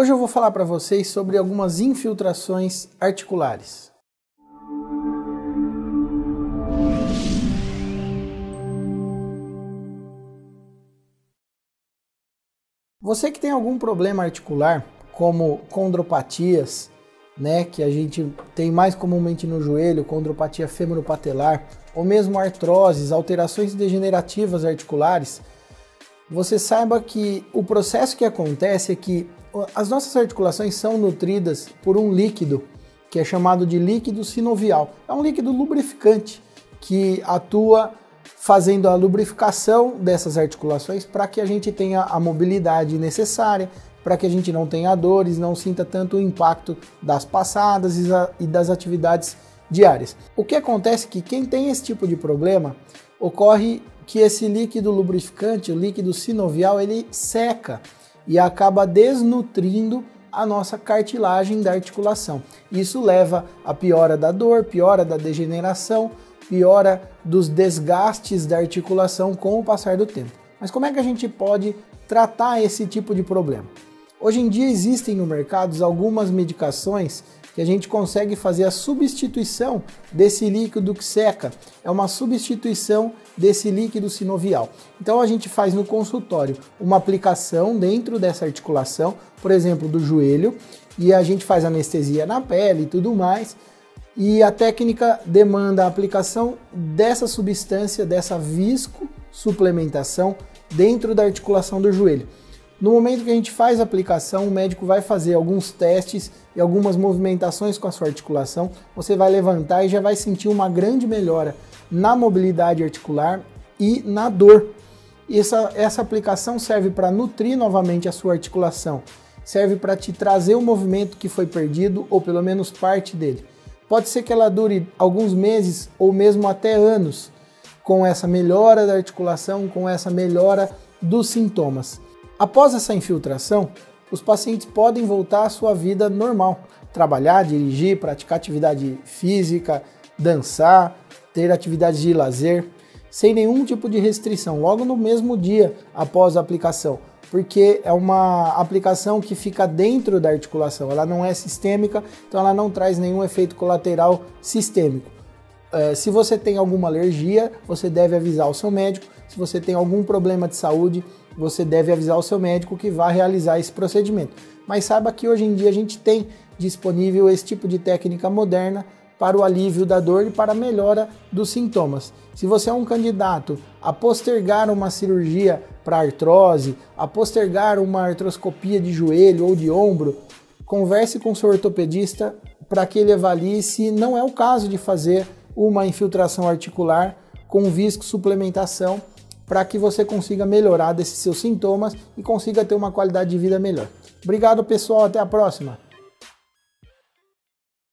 Hoje eu vou falar para vocês sobre algumas infiltrações articulares. Você que tem algum problema articular, como condropatias, né, que a gente tem mais comumente no joelho, condropatia femoropatelar, ou mesmo artroses, alterações degenerativas articulares, você saiba que o processo que acontece é que as nossas articulações são nutridas por um líquido que é chamado de líquido sinovial. É um líquido lubrificante que atua fazendo a lubrificação dessas articulações para que a gente tenha a mobilidade necessária, para que a gente não tenha dores, não sinta tanto o impacto das passadas e das atividades diárias. O que acontece é que quem tem esse tipo de problema ocorre que esse líquido lubrificante, o líquido sinovial, ele seca e acaba desnutrindo a nossa cartilagem da articulação. Isso leva a piora da dor, piora da degeneração, piora dos desgastes da articulação com o passar do tempo. Mas como é que a gente pode tratar esse tipo de problema? Hoje em dia existem no mercado algumas medicações que a gente consegue fazer a substituição desse líquido que seca. É uma substituição desse líquido sinovial. Então a gente faz no consultório uma aplicação dentro dessa articulação, por exemplo, do joelho, e a gente faz anestesia na pele e tudo mais. E a técnica demanda a aplicação dessa substância, dessa visco suplementação dentro da articulação do joelho. No momento que a gente faz a aplicação, o médico vai fazer alguns testes e algumas movimentações com a sua articulação. Você vai levantar e já vai sentir uma grande melhora na mobilidade articular e na dor. Essa, essa aplicação serve para nutrir novamente a sua articulação, serve para te trazer o movimento que foi perdido ou pelo menos parte dele. Pode ser que ela dure alguns meses ou mesmo até anos com essa melhora da articulação, com essa melhora dos sintomas. Após essa infiltração, os pacientes podem voltar à sua vida normal, trabalhar, dirigir, praticar atividade física, dançar, ter atividades de lazer, sem nenhum tipo de restrição, logo no mesmo dia após a aplicação, porque é uma aplicação que fica dentro da articulação, ela não é sistêmica, então ela não traz nenhum efeito colateral sistêmico. É, se você tem alguma alergia, você deve avisar o seu médico. Se você tem algum problema de saúde, você deve avisar o seu médico que vai realizar esse procedimento. Mas saiba que hoje em dia a gente tem disponível esse tipo de técnica moderna para o alívio da dor e para a melhora dos sintomas. Se você é um candidato a postergar uma cirurgia para artrose, a postergar uma artroscopia de joelho ou de ombro, converse com seu ortopedista para que ele avalie se não é o caso de fazer uma infiltração articular com visco suplementação para que você consiga melhorar desses seus sintomas e consiga ter uma qualidade de vida melhor. Obrigado, pessoal. Até a próxima.